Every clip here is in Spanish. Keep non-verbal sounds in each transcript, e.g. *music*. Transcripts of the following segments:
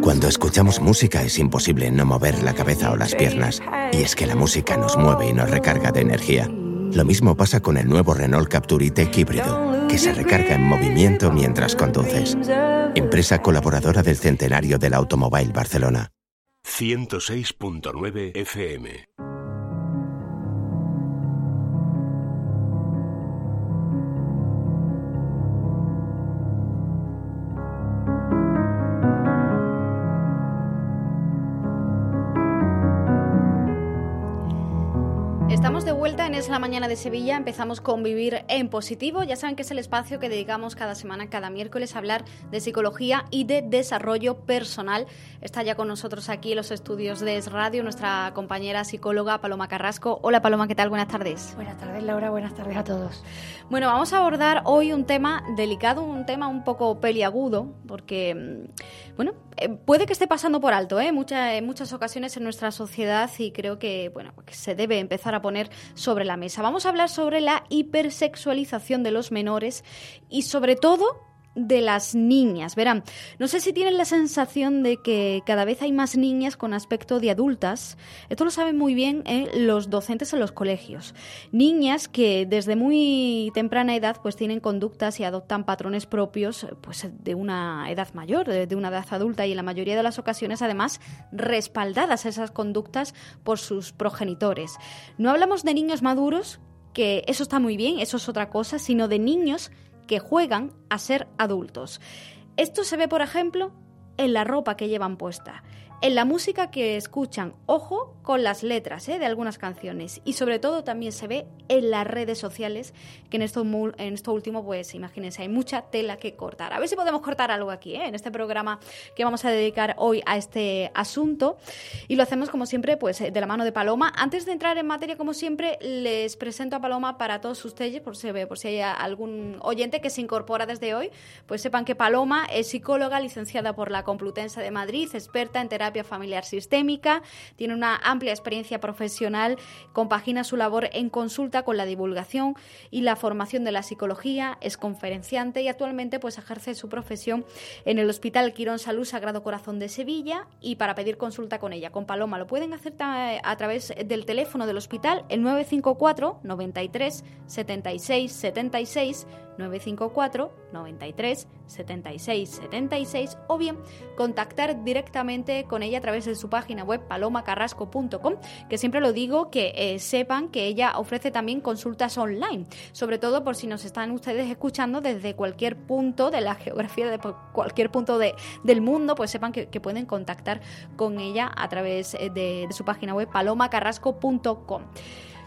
Cuando escuchamos música es imposible no mover la cabeza o las piernas, y es que la música nos mueve y nos recarga de energía. Lo mismo pasa con el nuevo Renault Captur e-Tech híbrido, que se recarga en movimiento mientras conduces. Empresa colaboradora del Centenario del Automóvil Barcelona. 106.9 FM es la mañana de Sevilla. Empezamos con Vivir en Positivo. Ya saben que es el espacio que dedicamos cada semana, cada miércoles, a hablar de psicología y de desarrollo personal. Está ya con nosotros aquí en los estudios de Es Radio nuestra compañera psicóloga Paloma Carrasco. Hola Paloma, ¿qué tal? Buenas tardes. Buenas tardes Laura, buenas tardes a todos. Bueno, vamos a abordar hoy un tema delicado, un tema un poco peliagudo, porque, mm, bueno, eh, puede que esté pasando por alto ¿eh? en muchas ocasiones en nuestra sociedad y creo que, bueno, que se debe empezar a poner sobre la mesa. Vamos a hablar sobre la hipersexualización de los menores y sobre todo de las niñas. Verán, no sé si tienen la sensación de que cada vez hay más niñas con aspecto de adultas. Esto lo saben muy bien ¿eh? los docentes en los colegios. Niñas que desde muy temprana edad pues tienen conductas y adoptan patrones propios pues de una edad mayor, de una edad adulta y en la mayoría de las ocasiones además respaldadas esas conductas por sus progenitores. No hablamos de niños maduros que eso está muy bien, eso es otra cosa, sino de niños que juegan a ser adultos. Esto se ve, por ejemplo, en la ropa que llevan puesta en la música que escuchan. Ojo con las letras ¿eh? de algunas canciones. Y sobre todo también se ve en las redes sociales, que en esto, en esto último, pues imagínense, hay mucha tela que cortar. A ver si podemos cortar algo aquí, ¿eh? en este programa que vamos a dedicar hoy a este asunto. Y lo hacemos, como siempre, pues de la mano de Paloma. Antes de entrar en materia, como siempre, les presento a Paloma para todos ustedes, por si, por si hay algún oyente que se incorpora desde hoy, pues sepan que Paloma es psicóloga licenciada por la Complutense de Madrid, experta en terapia familiar sistémica, tiene una amplia experiencia profesional, compagina su labor en consulta con la divulgación y la formación de la psicología, es conferenciante y actualmente pues ejerce su profesión en el Hospital Quirón Salud Sagrado Corazón de Sevilla y para pedir consulta con ella, con Paloma, lo pueden hacer a través del teléfono del hospital el 954 93 76 76 954 93 76 76 o bien contactar directamente con ella a través de su página web palomacarrasco.com que siempre lo digo que eh, sepan que ella ofrece también consultas online sobre todo por si nos están ustedes escuchando desde cualquier punto de la *laughs* geografía de cualquier punto de, del mundo pues sepan que, pueden contactar con ella a través eh, de, su página web palomacarrasco.com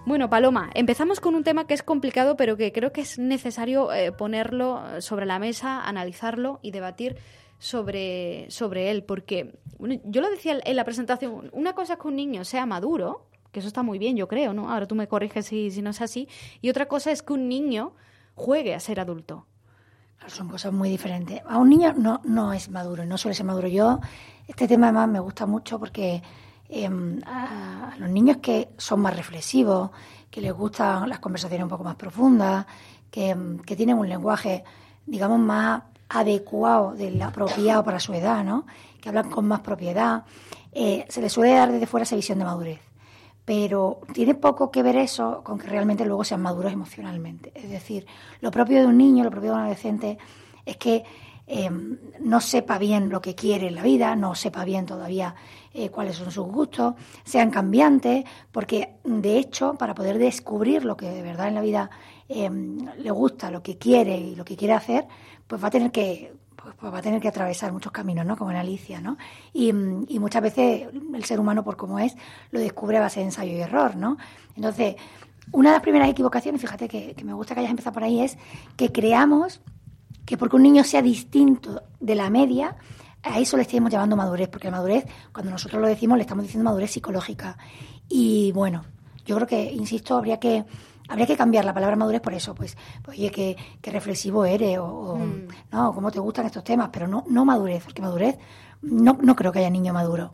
bueno, Paloma, empezamos con un tema que es complicado, pero que creo que es necesario eh, ponerlo sobre la mesa, analizarlo y debatir sobre, sobre él, porque bueno, yo lo decía en la presentación, una cosa es que un niño sea maduro, que eso está muy bien, yo creo, ¿no? Ahora tú me corriges si, si no es así, y otra cosa es que un niño juegue a ser adulto. Son cosas muy diferentes. A un niño no, no es maduro, no suele ser maduro. Yo, este tema además me gusta mucho porque Em, a, los niños que son más reflexivos, que les gustan las conversaciones un poco más profundas, que, em, que tienen un lenguaje, digamos, más adecuado, del apropiado para su edad, ¿no? que hablan con más propiedad, eh, se les suele dar desde fuera esa visión de madurez. Pero tiene poco que ver eso con que realmente luego sean maduros emocionalmente. Es decir, lo propio de un niño, lo propio de un adolescente, es que em, no sepa bien lo que quiere en la vida, no sepa bien todavía eh, cuáles son sus gustos, sean cambiantes, porque de hecho, para poder descubrir lo que de verdad en la vida em, le gusta, lo que quiere y lo que quiere hacer, pues va a tener que pues, pues va a tener que atravesar muchos caminos, ¿no? Como en Alicia, ¿no? Y, muchas veces el ser humano, por cómo es, lo descubre a base de ensayo y error, ¿no? Entonces, una de las primeras equivocaciones, fíjate que, que me gusta que hayas empezado por ahí, es que creamos que porque un niño sea distinto de la media, a eso le estamos llamando madurez, porque la madurez, cuando nosotros lo decimos, le estamos diciendo madurez psicológica. Y bueno, yo creo que, insisto, habría que habría que cambiar la palabra madurez por eso, pues, pues oye, qué, reflexivo eres, o, mm. no, cómo te gustan estos temas, pero no, no madurez, porque madurez, no, no creo que haya niño maduro.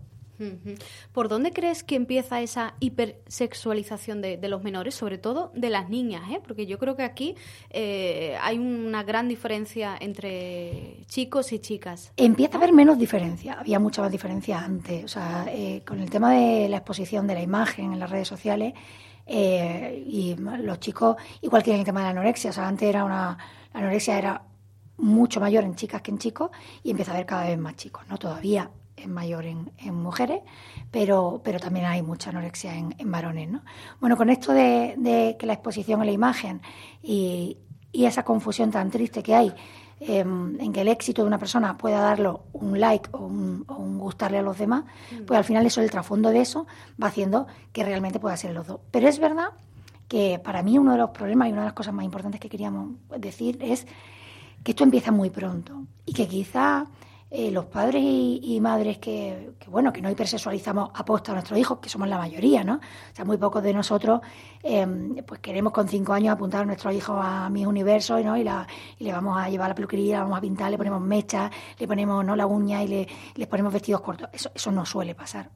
¿Por dónde crees que empieza esa hipersexualización de, de los menores, sobre todo de las niñas? ¿eh? Porque yo creo que aquí eh, hay una gran diferencia entre chicos y chicas. Empieza a haber menos diferencia, había mucha más diferencia antes. O sea, eh, con el tema de la exposición de la imagen en las redes sociales, eh, y los chicos, igual que en el tema de la anorexia, o sea, antes era una, anorexia era mucho mayor en chicas que en chicos y empieza a haber cada vez más chicos, ¿no? Todavía es mayor en, mujeres, pero, pero también hay mucha anorexia en, varones, ¿no? Bueno, con esto de, que la exposición a la imagen y, y esa confusión tan triste que hay Em, en que el éxito de una persona pueda darlo un like o un, gustarle a los demás, mm. pues al final eso, el trasfondo de eso, va haciendo que realmente pueda ser los dos. Pero es verdad que para mí uno de los problemas y una de las cosas más importantes que queríamos decir es que esto empieza muy pronto y que quizá eh, los padres y, madres que, bueno, que no hipersexualizamos aposta a nuestros hijos, que somos la mayoría, ¿no? O sea, muy pocos de nosotros, em, pues queremos con cinco años apuntar a nuestros hijos a mis universos, ¿no? Y, la, y le vamos a llevar la peluquería, la vamos a pintar, le ponemos mechas, le ponemos, ¿no? La uña y le, le ponemos vestidos cortos. Eso, eso no suele pasar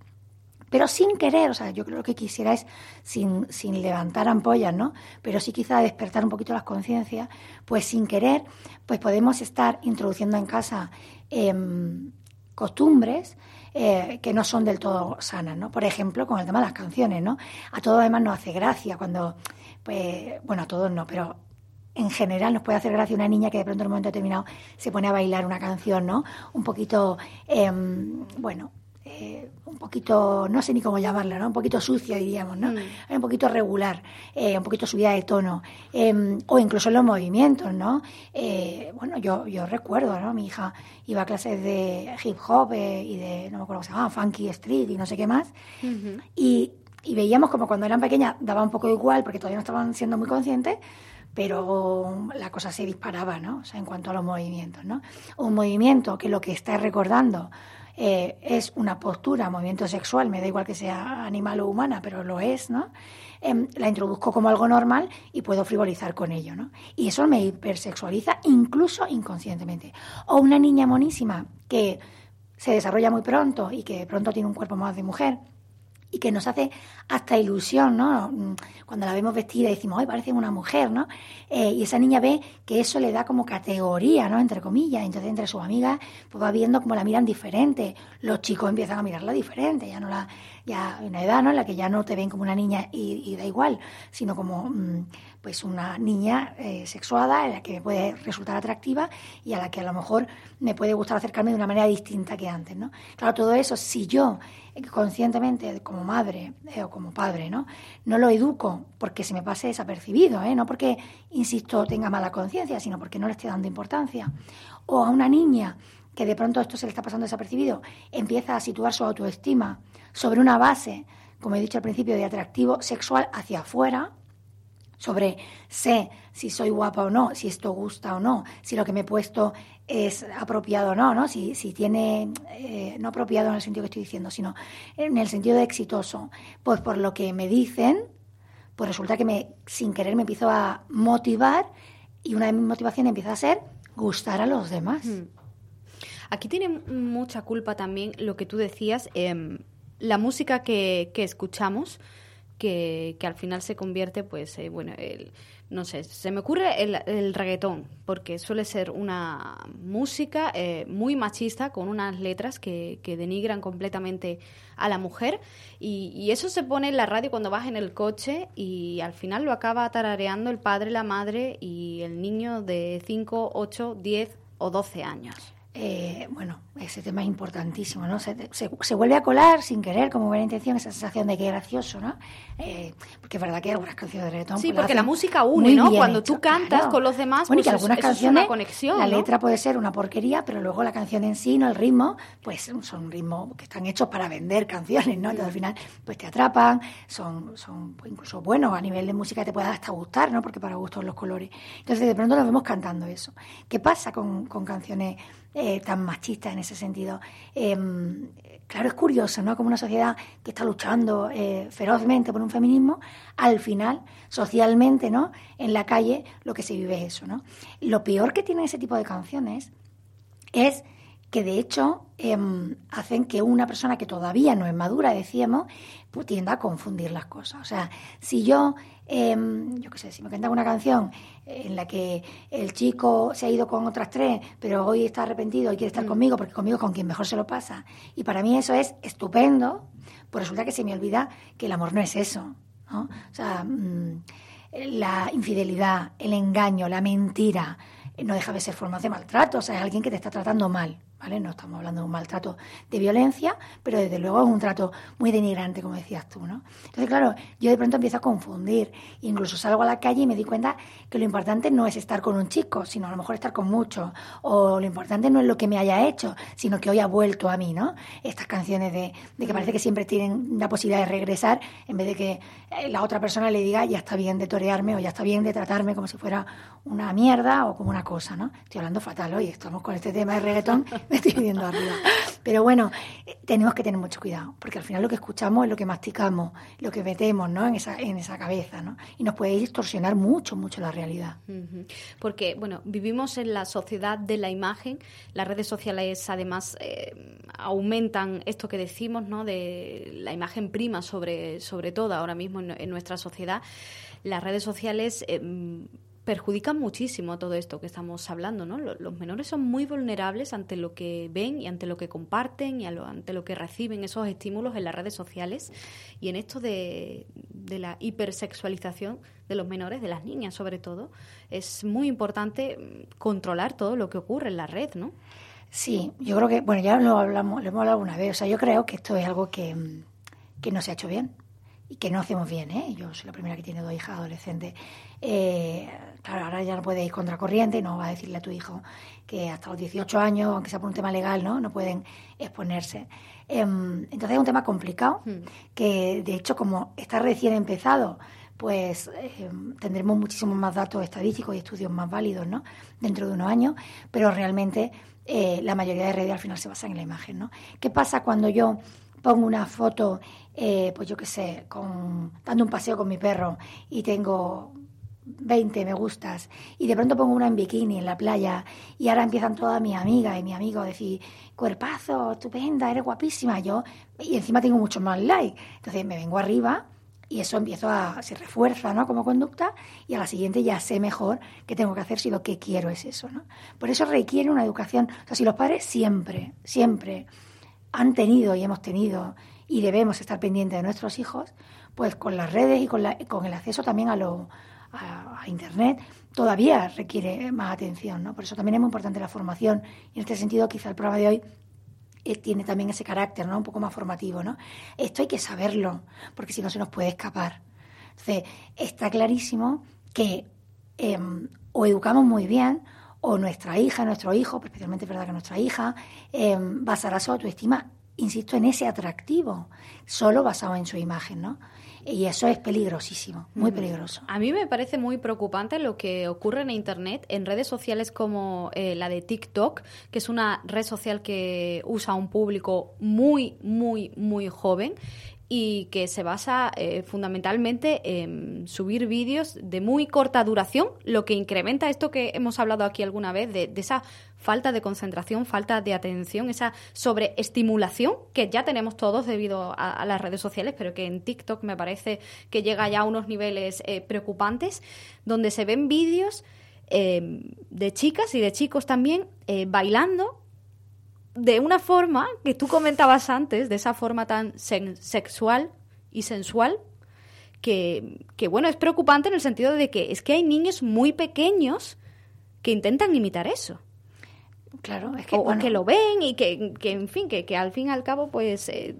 pero sin querer, o sea, yo creo que quisiera es sin, sin levantar ampollas, ¿no? Pero sí quizá despertar un poquito las conciencias, pues sin querer, pues podemos estar introduciendo en casa em, costumbres eh, que no son del todo sanas, ¿no? Por ejemplo, con el tema de las canciones, ¿no? A todos además nos hace gracia cuando, pues, bueno, a todos no, pero en general nos puede hacer gracia una niña que de pronto en un momento determinado se pone a bailar una canción, ¿no? Un poquito, em, bueno, eh, un poquito, no sé ni cómo llamarla, ¿no? Un poquito sucia, diríamos, ¿no? Mm. Un poquito regular, eh, un poquito subida de tono, em, o incluso en los movimientos, ¿no? Eh, bueno, yo, yo recuerdo, ¿no? Mi hija iba a clases de hip hop y de, no me acuerdo cómo se llamaba, funky street y no sé qué más, y, y veíamos como cuando eran pequeñas daba un poco igual porque todavía no estaban siendo muy conscientes, pero la cosa se disparaba, ¿no? O sea, en cuanto a los movimientos, ¿no? Un movimiento que lo que está recordando eh, es una postura, movimiento sexual, me da igual que sea animal o humana, pero lo es, ¿no? Em, la introduzco como algo normal y puedo frivolizar con ello, ¿no? Y eso me hipersexualiza incluso inconscientemente. O una niña monísima que se desarrolla muy pronto y que pronto tiene un cuerpo más de mujer y que nos hace hasta ilusión, ¿no? Cuando la vemos vestida decimos, ¡ay, parece una mujer, ¿no? Eh, y esa niña ve que eso le da como categoría, ¿no? Entre comillas. Entonces, entre sus amigas, pues va viendo cómo la miran diferente. Los chicos empiezan a mirarla diferente, ya no la, ya en una edad, ¿no? En la que ya no te ven como una niña y, da igual, sino como, mm, pues una niña eh, sexuada, en la que me puede resultar atractiva y a la que a lo mejor me puede gustar acercarme de una manera distinta que antes, ¿no? Claro, todo eso, si yo conscientemente como madre eh, o como padre, ¿no? No lo educo porque se me pase desapercibido, ¿eh? No porque, insisto, tenga mala conciencia, sino porque no le esté dando importancia. O a una niña que de pronto esto se le está pasando desapercibido, empieza a situar su autoestima sobre una base, como he dicho al principio, de atractivo sexual hacia afuera, sobre sé si soy guapa o no, si esto gusta o no, si lo que me he puesto es apropiado o no, ¿no? Si, si tiene, eh, no apropiado en el sentido que estoy diciendo, sino en el sentido de exitoso, pues por lo que me dicen, pues resulta que me, sin querer me empiezo a motivar y una de mis motivaciones empieza a ser gustar a los demás. Hmm. Aquí tiene mucha culpa también lo que tú decías, eh, la música que, que escuchamos, que, que, al final se convierte, pues, eh, bueno, el, no sé, se me ocurre el, el, reggaetón, porque suele ser una música eh, muy machista, con unas letras que, que, denigran completamente a la mujer, y, y, eso se pone en la radio cuando vas en el coche y al final lo acaba tarareando el padre, la madre y el niño de 5, 8, 10 o 12 años. Eh, bueno, ese tema es importantísimo, ¿no? Se, se, vuelve a colar sin querer, como buena intención, esa sensación de que es gracioso, ¿no? Eh, porque es verdad que hay algunas canciones de reggaetón... Sí, pues porque la música une, ¿no? Cuando tú cantas con los demás, bueno, pues algunas canciones, una conexión, La letra puede ser una porquería, pero luego la canción en sí, ¿no? El ritmo, pues son ritmos que están hechos para vender canciones, ¿no? Entonces al final, pues te atrapan, son, son pues, incluso buenos a nivel de música, te puede hasta gustar, ¿no? Porque para gustos los colores. Entonces de pronto nos vemos cantando eso. ¿Qué pasa con, con canciones eh, tan machista en ese sentido. Em, claro, es curioso, ¿no? Como una sociedad que está luchando eh, ferozmente por un feminismo, al final, socialmente, ¿no? En la calle lo que se vive es eso, ¿no? Lo peor que tiene ese tipo de canciones es que de hecho em, hacen que una persona que todavía no es madura, decíamos, pues tienda a confundir las cosas. O sea, si yo, em, yo qué sé, si me cantan una canción en la que el chico se ha ido con otras tres, pero hoy está arrepentido y quiere estar mm. conmigo, porque conmigo es con quien mejor se lo pasa, y para mí eso es estupendo, pues resulta que se me olvida que el amor no es eso. ¿no? O sea, mm, la infidelidad, el engaño, la mentira, no deja de ser forma de maltrato, o sea, es alguien que te está tratando mal. ¿Vale? No estamos hablando de un maltrato de violencia, pero desde luego es un trato muy denigrante, como decías tú, ¿no? Entonces, claro, yo de pronto empiezo a confundir. Incluso salgo a la calle y me di cuenta que lo importante no es estar con un chico, sino a lo mejor estar con muchos. O lo importante no es lo que me haya hecho, sino que hoy ha vuelto a mí, ¿no? Estas canciones de, de que parece que siempre tienen la posibilidad de regresar, en vez de que eh, la otra persona le diga, ya está bien de torearme o ya está bien de tratarme como si fuera una mierda o como una cosa, ¿no? Estoy hablando fatal hoy, estamos con este tema de reggaetón *laughs* *laughs* me estoy viendo arriba. Pero bueno, tenemos que tener mucho cuidado, porque al final lo que escuchamos es lo que masticamos, lo que metemos ¿no? en, esa, en esa cabeza, ¿no? Y nos puede distorsionar mucho, mucho la realidad. Porque, bueno, vivimos en la sociedad de la imagen, las redes sociales además eh, aumentan esto que decimos, ¿no? De la imagen prima sobre, sobre todo ahora mismo en, nuestra sociedad. Las redes sociales... Eh, perjudican muchísimo todo esto que estamos hablando, ¿no? Los menores son muy vulnerables ante lo que ven y ante lo que comparten y ante lo que reciben esos estímulos en las redes sociales y en esto de, la hipersexualización de los menores, de las niñas sobre todo, es muy importante controlar todo lo que ocurre en la red, ¿no? Sí, yo creo que, bueno, ya lo hablamos, lo hemos hablado una vez, o sea, yo creo que esto es algo que, que no se ha hecho bien y que no hacemos bien, ¿eh? Yo soy la primera que tiene dos hijas adolescentes. Eh, claro, ahora ya no puedes ir contracorriente, no va a decirle a tu hijo que hasta los 18 años, aunque sea por un tema legal, no, no pueden exponerse. Em, entonces es un tema complicado, hmm. que de hecho como está recién empezado, pues em, tendremos muchísimos más datos estadísticos y estudios más válidos ¿no? dentro de unos años, pero realmente eh, la mayoría de redes al final se basan en la imagen. ¿no? ¿Qué pasa cuando yo pongo una foto, eh, pues yo qué sé, con, dando un paseo con mi perro y tengo 20 me gustas y de pronto pongo una en bikini en la playa y ahora empiezan todas mis amigas y mi amigo a decir, cuerpazo, estupenda, eres guapísima, yo, y encima tengo muchos más likes. Entonces me vengo arriba y eso empiezo a, se refuerza, ¿no? Como conducta y a la siguiente ya sé mejor qué tengo que hacer si lo que quiero es eso, ¿no? Por eso requiere una educación, o sea, si los padres siempre, siempre han tenido y hemos tenido y debemos estar pendientes de nuestros hijos, pues con las redes y con, la, con el acceso también a, lo, a, Internet todavía requiere más atención. ¿no? Por eso también es muy importante la formación y en este sentido quizá el programa de hoy eh, tiene también ese carácter ¿no? un poco más formativo. ¿no? Esto hay que saberlo porque si no se nos puede escapar. Entonces, está clarísimo que em, o educamos muy bien o nuestra hija, nuestro hijo, especialmente es verdad que nuestra hija, eh, basará su autoestima, insisto, en ese atractivo, solo basado en su imagen, ¿no? Y eso es peligrosísimo, muy peligroso. A mí me parece muy preocupante lo que ocurre en Internet, en redes sociales como eh, la de TikTok, que es una red social que usa un público muy, muy, muy joven y que se basa eh, fundamentalmente en subir vídeos de muy corta duración, lo que incrementa esto que hemos hablado aquí alguna vez, de, esa falta de concentración, falta de atención, esa sobreestimulación que ya tenemos todos debido a, las redes sociales, pero que en TikTok me parece que llega ya a unos niveles eh, preocupantes, donde se ven vídeos eh, de chicas y de chicos también bailando de una forma que tú comentabas antes, de esa forma tan sexual y sensual, que, bueno, es preocupante en el sentido de que es que hay niños muy pequeños que intentan imitar eso. Claro, es que, o, que lo ven y que, en fin, que, que, al fin y al cabo, pues, eh,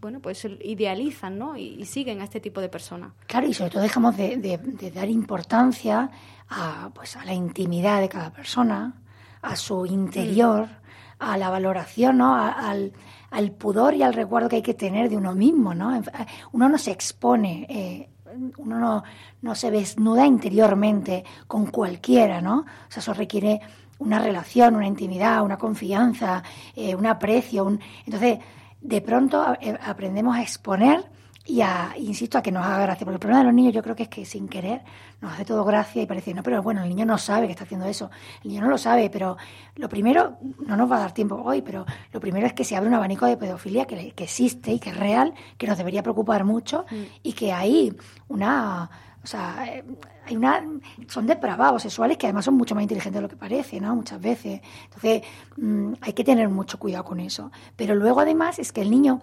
bueno, pues idealizan, ¿no? Y, siguen a este tipo de personas. Claro, y sobre todo dejamos de, dar importancia a, pues, a la intimidad de cada persona, a su interior, a la valoración, ¿no? al, al, pudor y al recuerdo que hay que tener de uno mismo, ¿no? Uno no se expone, eh, uno no, no se desnuda interiormente con cualquiera, ¿no? O sea, eso requiere una relación, una intimidad, una confianza, eh, un aprecio. Un... Entonces, de pronto eh, aprendemos a exponer y a, insisto, a que nos haga gracia. Porque el problema de los niños yo creo que es que sin querer nos hace todo gracia y parece, no, pero bueno, el niño no sabe que está haciendo eso. El niño no lo sabe, pero lo primero, no nos va a dar tiempo hoy, pero lo primero es que se abre un abanico de pedofilia que, que existe y que es real, que nos debería preocupar mucho mm. y que hay una... O sea, eh, hay una, son depravados sexuales que además son mucho más inteligentes de lo que parece, ¿no? Muchas veces. Entonces, mm, hay que tener mucho cuidado con eso. Pero luego, además, es que el niño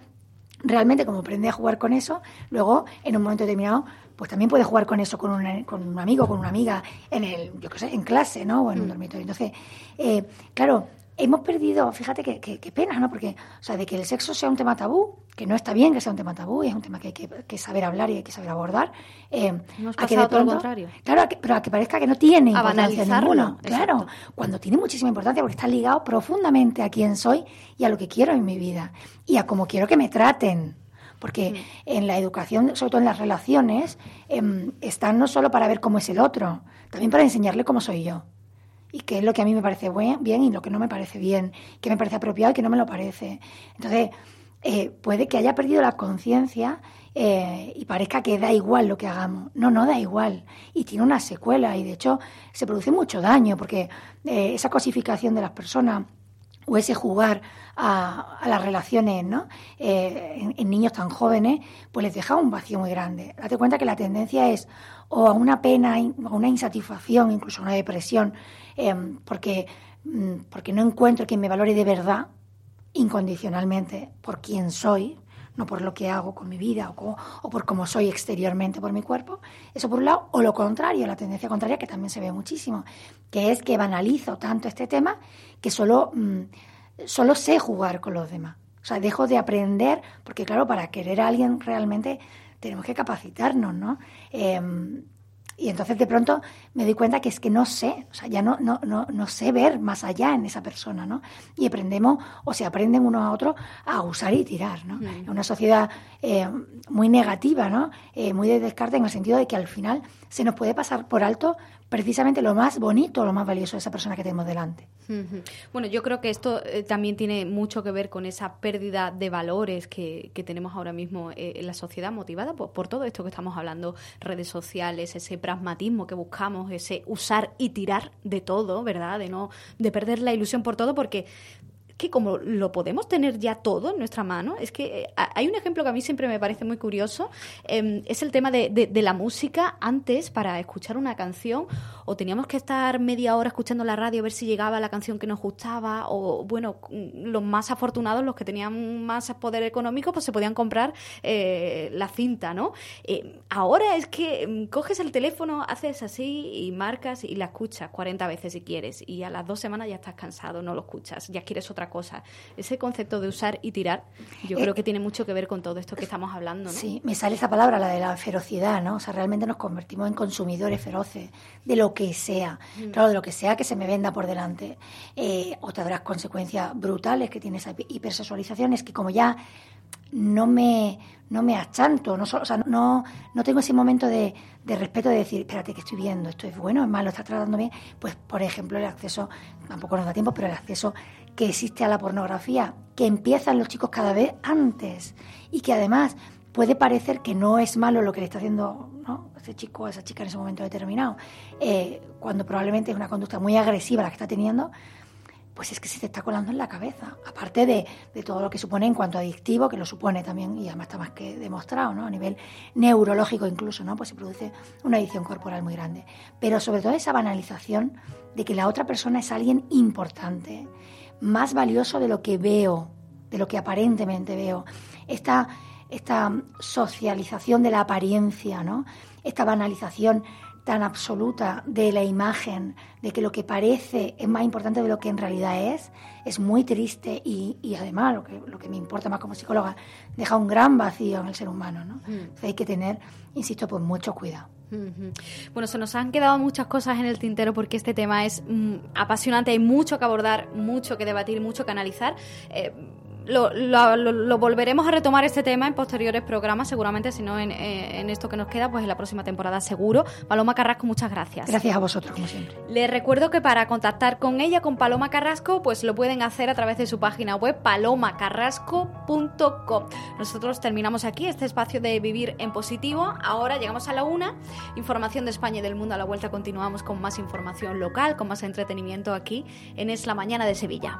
realmente como aprende a jugar con eso, luego en un momento determinado, pues también puede jugar con eso con, un con un amigo, con una amiga, en el, yo qué sé, en clase, ¿no? O en un mm. dormitorio. Entonces, eh, claro, hemos perdido, fíjate qué pena, ¿no? Porque, o sea, de que el sexo sea un tema tabú, que no está bien que sea un tema tabú, es un tema que hay que, saber hablar y hay que saber abordar. Eh, a que de pronto, contrario. Claro, pero a que parezca que no tiene importancia ninguna. Claro, cuando tiene muchísima importancia porque está ligado profundamente a quién soy y a lo que quiero en mi vida y a cómo quiero que me traten. Porque mm. en la educación, sobre todo en las relaciones, em, están no solo para ver cómo es el otro, también para enseñarle cómo soy yo y qué es lo que a mí me parece bien y lo que no me parece bien, qué me parece apropiado y qué no me lo parece. Entonces, eh, puede que haya perdido la conciencia eh, y parezca que da igual lo que hagamos. No, no da igual. Y tiene una secuela y de hecho se produce mucho daño porque eh, esa cosificación de las personas o jugar a, las relaciones ¿no? en, en, niños tan jóvenes, pues les deja un vacío muy grande. Date cuenta que la tendencia es o a una pena, a una insatisfacción, incluso a una depresión, em, porque, mm, porque no encuentro quien me valore de verdad, incondicionalmente, por quién soy, no por lo que hago con mi vida o, o, por cómo soy exteriormente por mi cuerpo. Eso por un lado, o lo contrario, la tendencia contraria que también se ve muchísimo, que es que banalizo tanto este tema que solo, mm, solo sé jugar con los demás. O sea, dejo de aprender, porque claro, para querer a alguien realmente tenemos que capacitarnos, ¿no? Em, y entonces de pronto me doy cuenta que es que no sé, o sea, ya no, no, no, no sé ver más allá en esa persona, ¿no? Y aprendemos, o se aprenden unos a otros a usar y tirar, ¿no? En una sociedad eh, muy negativa, ¿no? Eh, muy de descarte en el sentido de que al final se nos puede pasar por alto precisamente lo más bonito, lo más valioso de esa persona que tenemos delante. Bueno, yo creo que esto eh, también tiene mucho que ver con esa pérdida de valores que, tenemos ahora mismo eh, en la sociedad, motivada por, todo esto que estamos hablando, redes sociales, ese pragmatismo que buscamos, ese usar y tirar de todo, ¿verdad? De no, de perder la ilusión por todo, porque que como lo podemos tener ya todo en nuestra mano, es que eh, hay un ejemplo que a mí siempre me parece muy curioso, em, es el tema de, de, la música. Antes, para escuchar una canción, o teníamos que estar media hora escuchando la radio a ver si llegaba la canción que nos gustaba, o bueno, los más afortunados, los que tenían más poder económico, pues se podían comprar eh, la cinta, ¿no? Eh, ahora es que em, coges el teléfono, haces así y marcas y la escuchas 40 veces si quieres, y a las dos semanas ya estás cansado, no lo escuchas, ya quieres otra cosa. Ese concepto de usar y tirar, yo creo eh, que tiene mucho que ver con todo esto que estamos hablando. ¿no? Sí, me sale esa palabra, la de la ferocidad, ¿no? O sea, realmente nos convertimos en consumidores feroces de lo que sea. Mm. Claro, de lo que sea que se me venda por delante. Eh, o te habrás consecuencias brutales que tiene esa hipersexualización, es que como ya no me, no me achanto, no, o sea, no, no tengo ese momento de, de, respeto de decir, espérate, que estoy viendo? ¿Esto es bueno? ¿Es malo? ¿Está tratando bien? Pues, por ejemplo, el acceso, tampoco nos da tiempo, pero el acceso que existe a la pornografía, que empiezan los chicos cada vez antes y que además puede parecer que no es malo lo que le está haciendo ¿no? ese chico o esa chica en ese momento determinado, eh, cuando probablemente es una conducta muy agresiva la que está teniendo, pues es que se te está colando en la cabeza. Aparte de, de, todo lo que supone en cuanto adictivo, que lo supone también, y además está más que demostrado, ¿no? A nivel neurológico incluso, ¿no? Pues se produce una adicción corporal muy grande. Pero sobre todo esa banalización de que la otra persona es alguien importante, más valioso de lo que veo, de lo que aparentemente veo. Esta, esta socialización de la apariencia, ¿no? Esta banalización tan absoluta de la imagen, de que lo que parece es más importante de lo que en realidad es, es muy triste y, y además, lo que, lo que me importa más como psicóloga, deja un gran vacío en el ser humano. ¿no? Mm. hay que tener, insisto, pues mucho cuidado. Bueno, se nos han quedado muchas cosas en el tintero porque este tema es mm, apasionante, hay mucho que abordar, mucho que debatir, mucho que analizar. Eh, lo, volveremos a retomar este tema en posteriores programas, seguramente, si no en, eh, en, esto que nos queda, pues en la próxima temporada seguro. Paloma Carrasco, muchas gracias. Gracias a vosotros, como siempre. Les recuerdo que para contactar con ella, con Paloma Carrasco, pues lo pueden hacer a través de su página web palomacarrasco.com. Nosotros terminamos aquí este espacio de vivir en positivo. Ahora llegamos a la una. Información de España y del mundo a la vuelta. Continuamos con más información local, con más entretenimiento aquí en Es la Mañana de Sevilla.